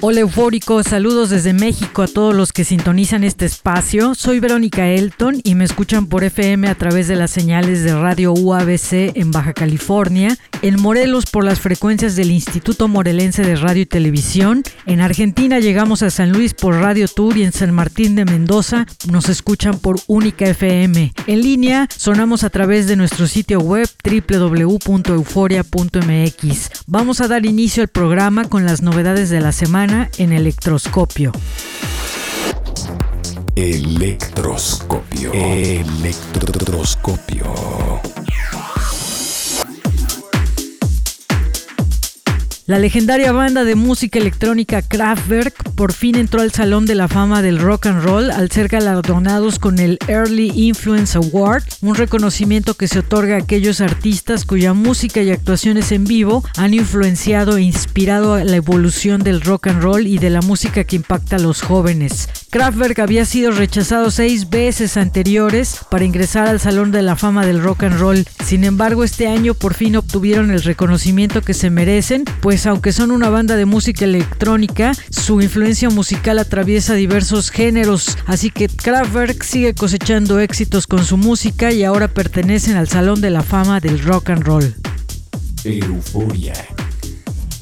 Hola eufóricos, saludos desde México a todos los que sintonizan este espacio. Soy Verónica Elton y me escuchan por FM a través de las señales de Radio UABC en Baja California, en Morelos por las frecuencias del Instituto Morelense de Radio y Televisión, en Argentina llegamos a San Luis por Radio Tour y en San Martín de Mendoza nos escuchan por Única FM. En línea sonamos a través de nuestro sitio web www.euforia.mx. Vamos a dar inicio al programa con las novedades de la semana en electroscopio. Electroscopio. Electroscopio. La legendaria banda de música electrónica Kraftwerk por fin entró al Salón de la Fama del Rock and Roll al ser galardonados con el Early Influence Award, un reconocimiento que se otorga a aquellos artistas cuya música y actuaciones en vivo han influenciado e inspirado a la evolución del rock and roll y de la música que impacta a los jóvenes. Kraftwerk había sido rechazado seis veces anteriores para ingresar al Salón de la Fama del Rock and Roll. Sin embargo, este año por fin obtuvieron el reconocimiento que se merecen, pues aunque son una banda de música electrónica, su influencia musical atraviesa diversos géneros, así que Kraftwerk sigue cosechando éxitos con su música y ahora pertenecen al Salón de la Fama del Rock and Roll. Euforia.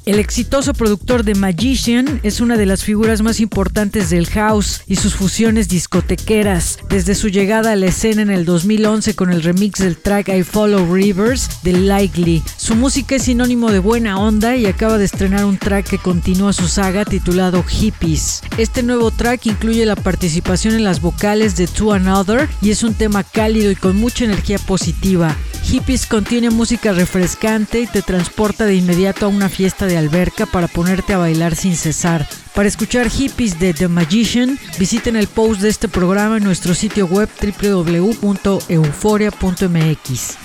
El exitoso productor de Magician es una de las figuras más importantes del house y sus fusiones discotequeras, desde su llegada a la escena en el 2011 con el remix del track I Follow Rivers de Likely. Su música es sinónimo de buena onda y acaba de estrenar un track que continúa su saga titulado Hippies. Este nuevo track incluye la participación en las vocales de To Another y es un tema cálido y con mucha energía positiva. Hippies contiene música refrescante y te transporta de inmediato a una fiesta de alberca para ponerte a bailar sin cesar. Para escuchar hippies de The Magician, visiten el post de este programa en nuestro sitio web www.euforia.mx.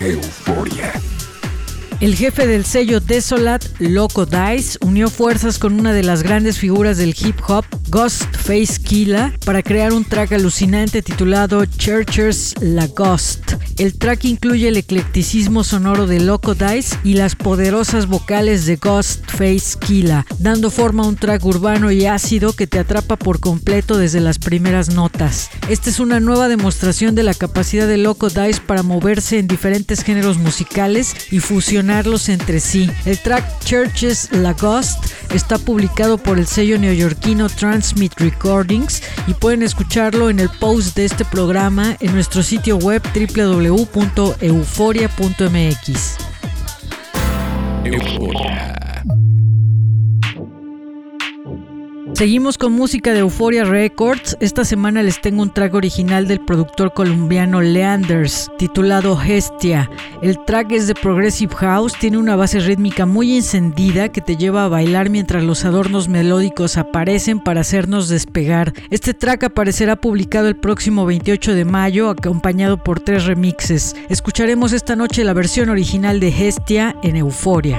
Euforia. El jefe del sello Desolat, Loco Dice, unió fuerzas con una de las grandes figuras del hip hop, Ghostface Killa, para crear un track alucinante titulado Churchers La Ghost. El track incluye el eclecticismo sonoro de Loco Dice y las poderosas vocales de Ghostface Killa, dando forma a un track urbano y ácido que te atrapa por completo desde las primeras notas. Esta es una nueva demostración de la capacidad de Loco Dice para moverse en diferentes géneros musicales y fusionar entre sí. El track Churches La Ghost está publicado por el sello neoyorquino Transmit Recordings y pueden escucharlo en el post de este programa en nuestro sitio web www.euforia.mx. Euforia. Seguimos con música de Euphoria Records. Esta semana les tengo un track original del productor colombiano Leanders, titulado Hestia. El track es de Progressive House, tiene una base rítmica muy encendida que te lleva a bailar mientras los adornos melódicos aparecen para hacernos despegar. Este track aparecerá publicado el próximo 28 de mayo, acompañado por tres remixes. Escucharemos esta noche la versión original de Hestia en Euphoria.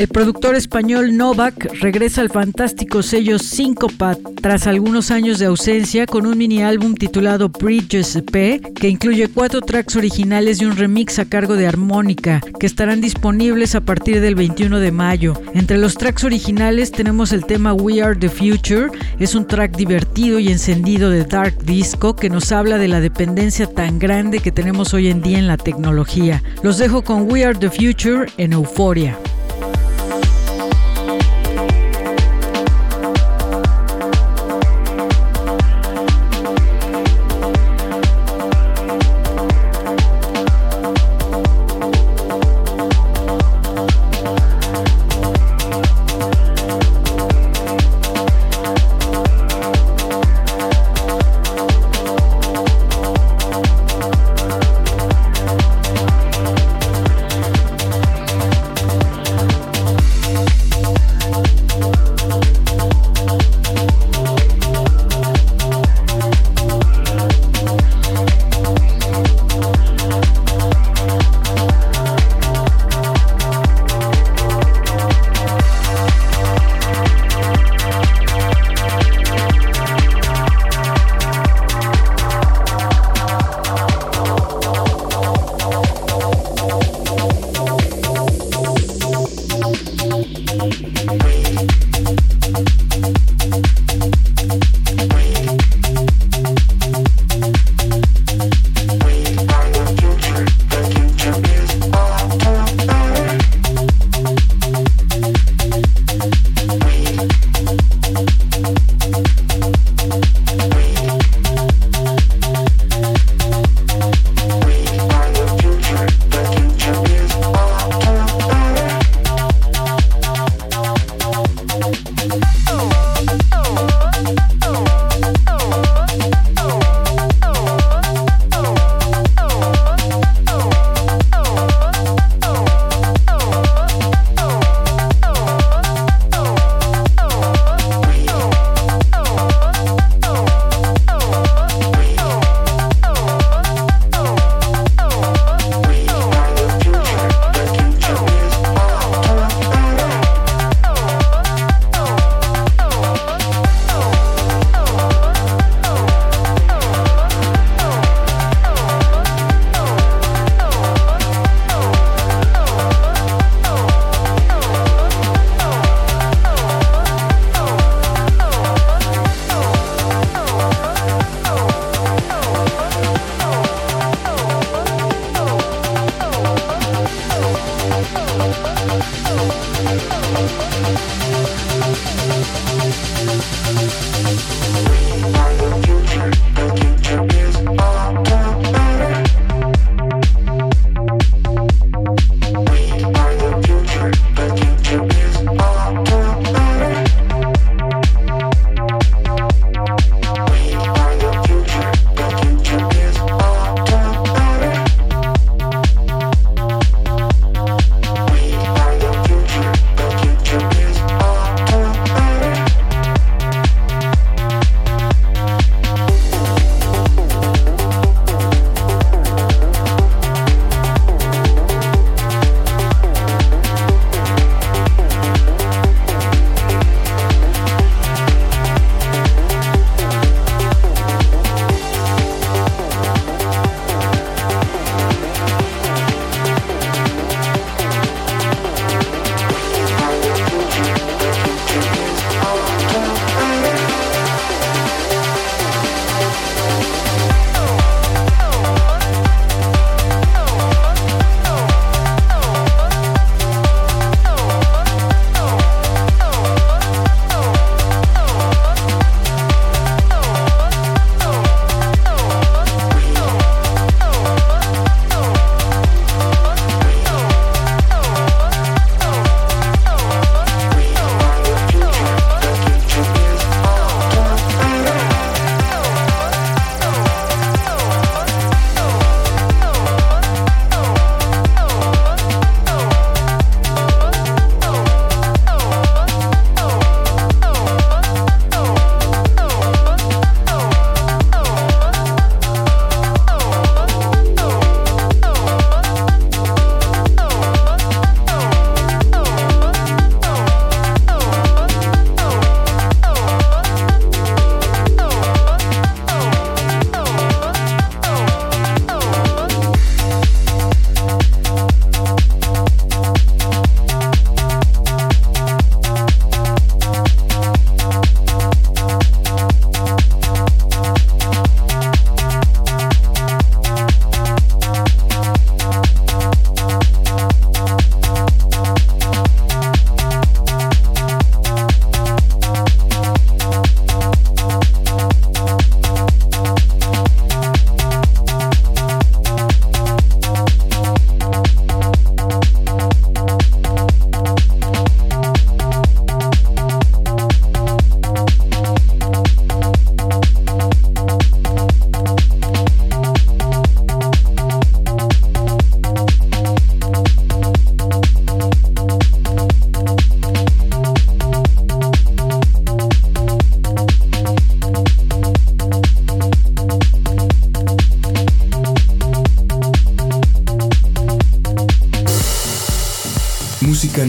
El productor español Novak regresa al fantástico sello Syncopat tras algunos años de ausencia con un mini álbum titulado Bridges P que incluye cuatro tracks originales y un remix a cargo de Armónica que estarán disponibles a partir del 21 de mayo. Entre los tracks originales tenemos el tema We Are the Future, es un track divertido y encendido de dark disco que nos habla de la dependencia tan grande que tenemos hoy en día en la tecnología. Los dejo con We Are the Future en Euforia. Thank you.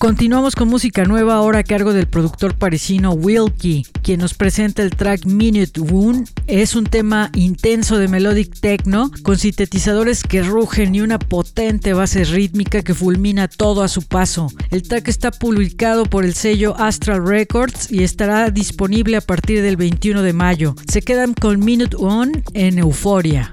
Continuamos con música nueva ahora a cargo del productor parisino Wilkie, quien nos presenta el track Minute Wound. Es un tema intenso de melodic techno con sintetizadores que rugen y una potente base rítmica que fulmina todo a su paso. El track está publicado por el sello Astral Records y estará disponible a partir del 21 de mayo. Se quedan con Minute One en. Euforia.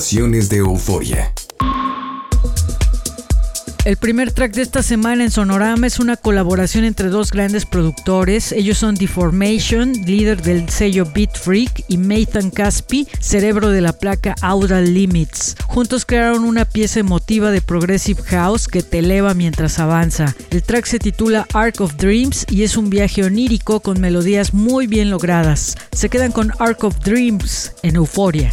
De Euforia. El primer track de esta semana en Sonorama es una colaboración entre dos grandes productores. Ellos son Deformation, líder del sello Beat Freak, y Nathan Caspi, cerebro de la placa Aural Limits. Juntos crearon una pieza emotiva de Progressive House que te eleva mientras avanza. El track se titula Arc of Dreams y es un viaje onírico con melodías muy bien logradas. Se quedan con Arc of Dreams en Euforia.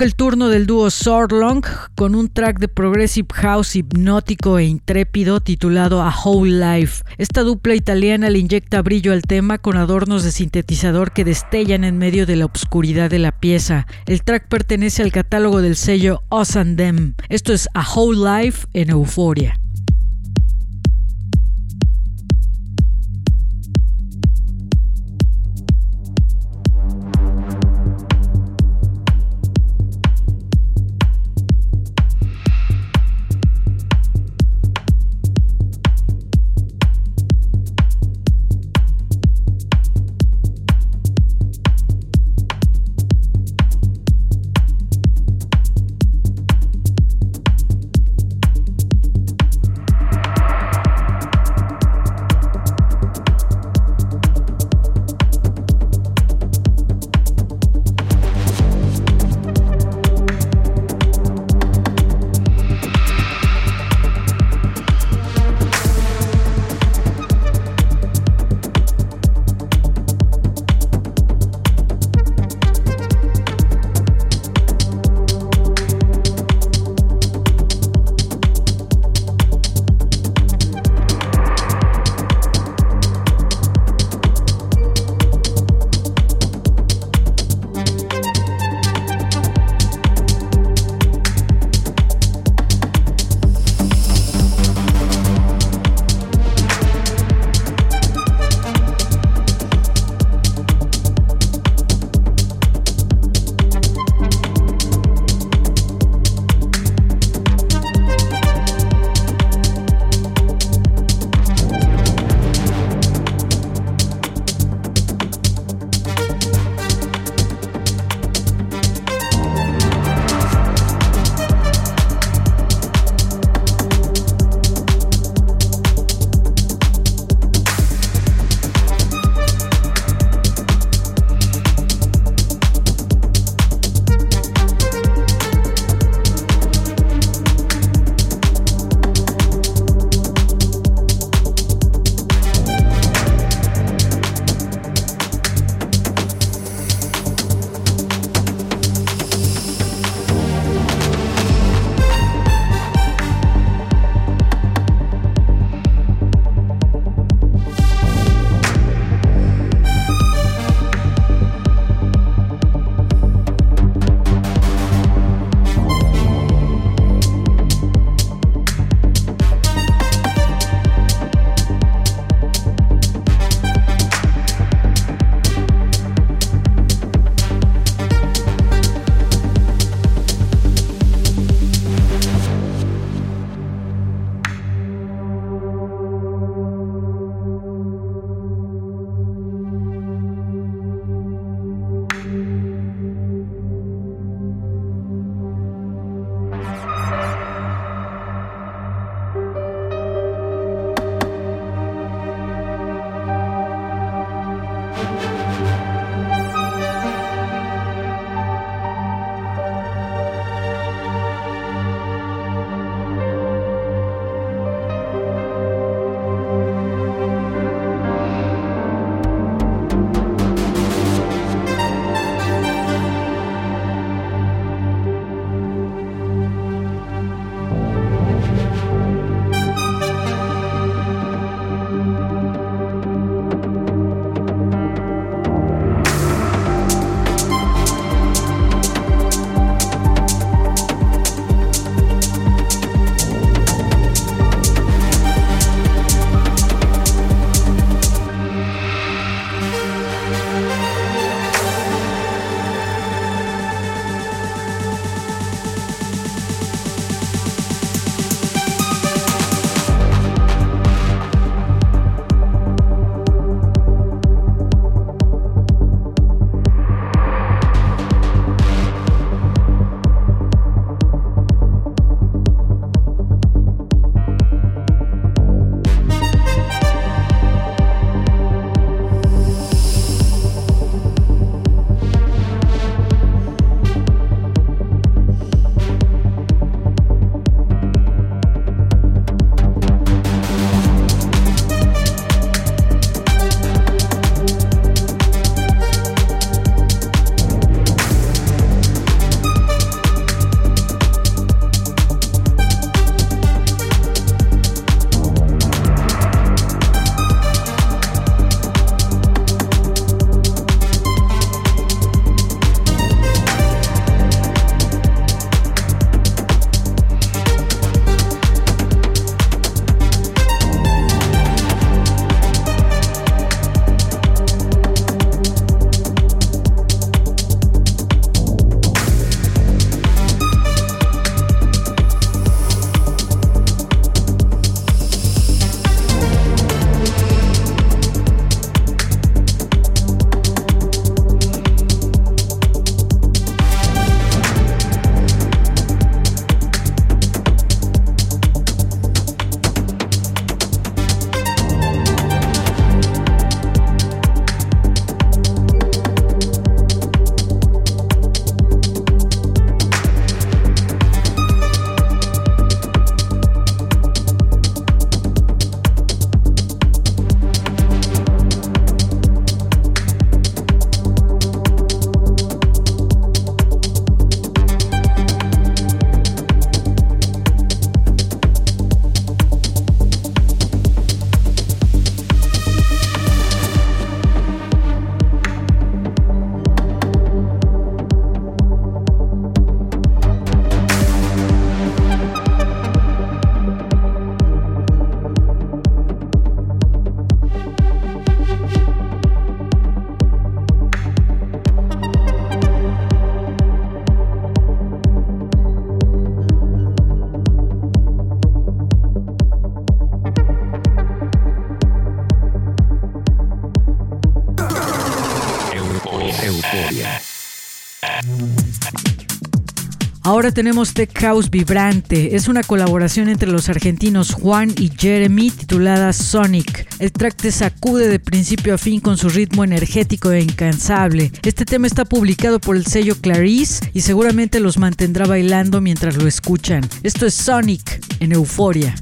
El turno del dúo Swordlong con un track de progressive house hipnótico e intrépido titulado A Whole Life. Esta dupla italiana le inyecta brillo al tema con adornos de sintetizador que destellan en medio de la obscuridad de la pieza. El track pertenece al catálogo del sello Us and Them. Esto es A Whole Life en. Euforia. Ahora tenemos Tech House Vibrante. Es una colaboración entre los argentinos Juan y Jeremy titulada Sonic. El track te sacude de principio a fin con su ritmo energético e incansable. Este tema está publicado por el sello Clarice y seguramente los mantendrá bailando mientras lo escuchan. Esto es Sonic en Euforia.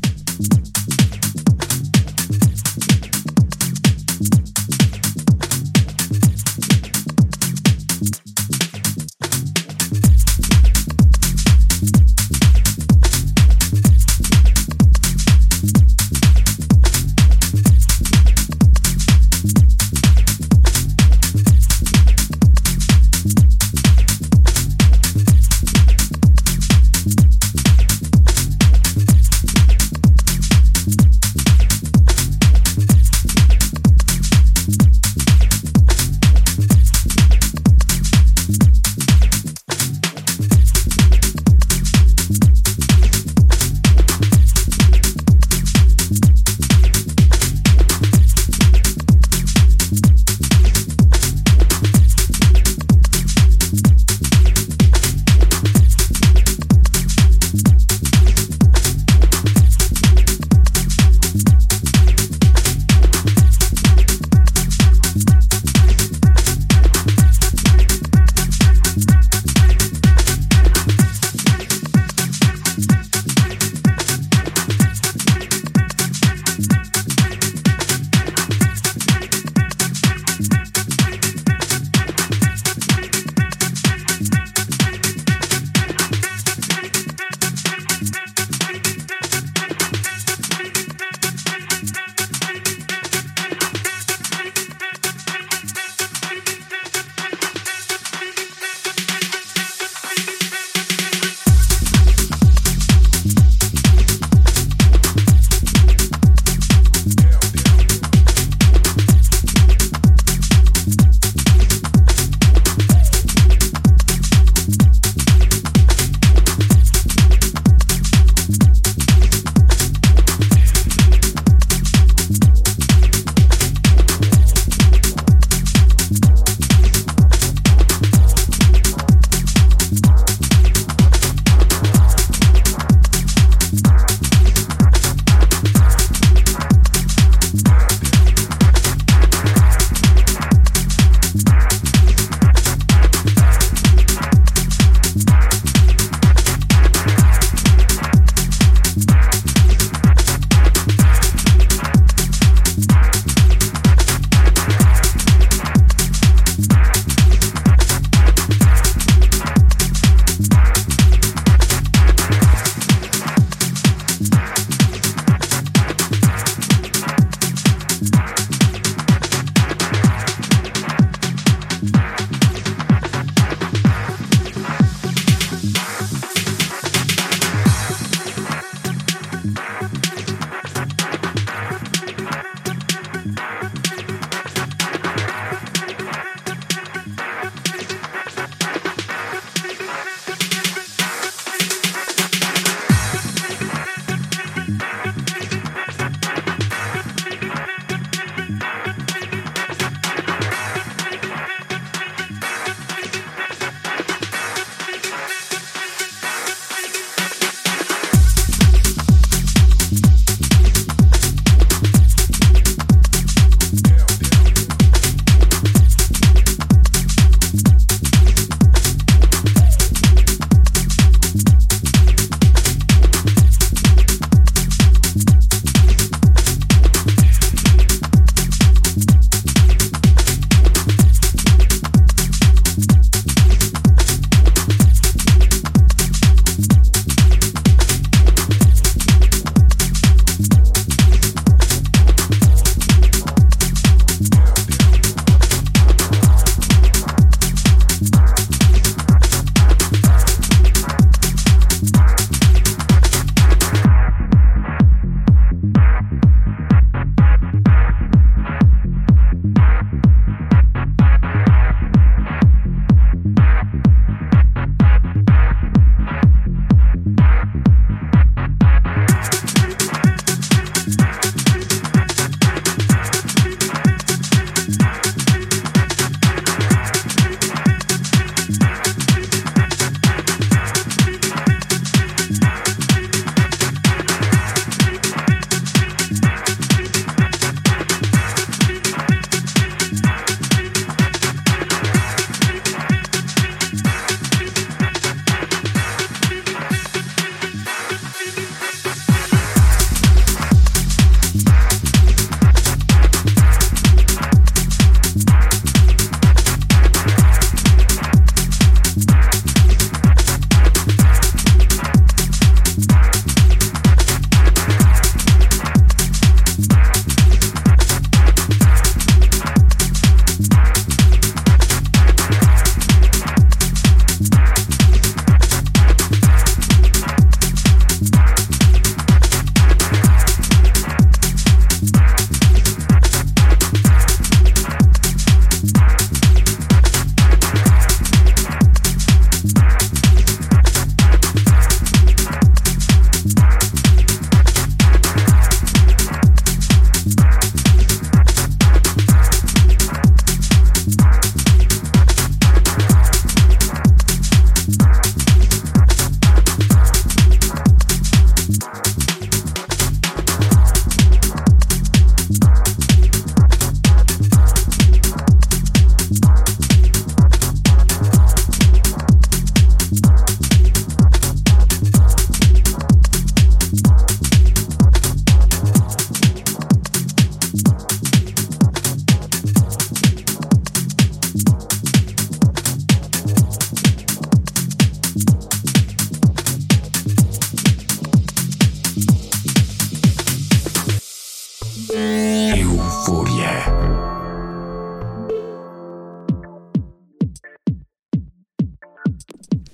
Euforia.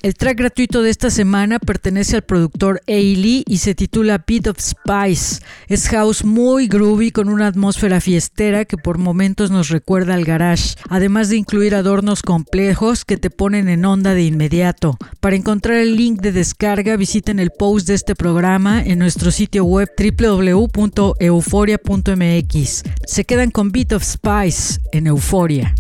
El track gratuito de esta semana pertenece al productor Ailey y se titula Beat of Spice. Es house muy groovy con una atmósfera fiestera que por momentos nos recuerda al garage, además de incluir adornos complejos que te ponen en onda de inmediato. Para encontrar el link de descarga visiten el post de este programa en nuestro sitio web www.euforia.mx. Se quedan con Beat of Spice en Euforia.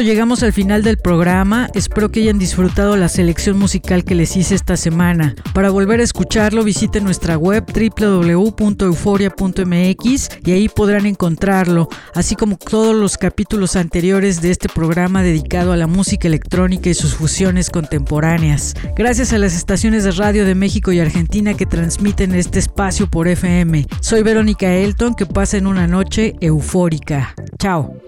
Llegamos al final del programa. Espero que hayan disfrutado la selección musical que les hice esta semana. Para volver a escucharlo, visiten nuestra web www.euforia.mx y ahí podrán encontrarlo, así como todos los capítulos anteriores de este programa dedicado a la música electrónica y sus fusiones contemporáneas. Gracias a las estaciones de radio de México y Argentina que transmiten este espacio por FM. Soy Verónica Elton, que pasa en una noche eufórica. Chao.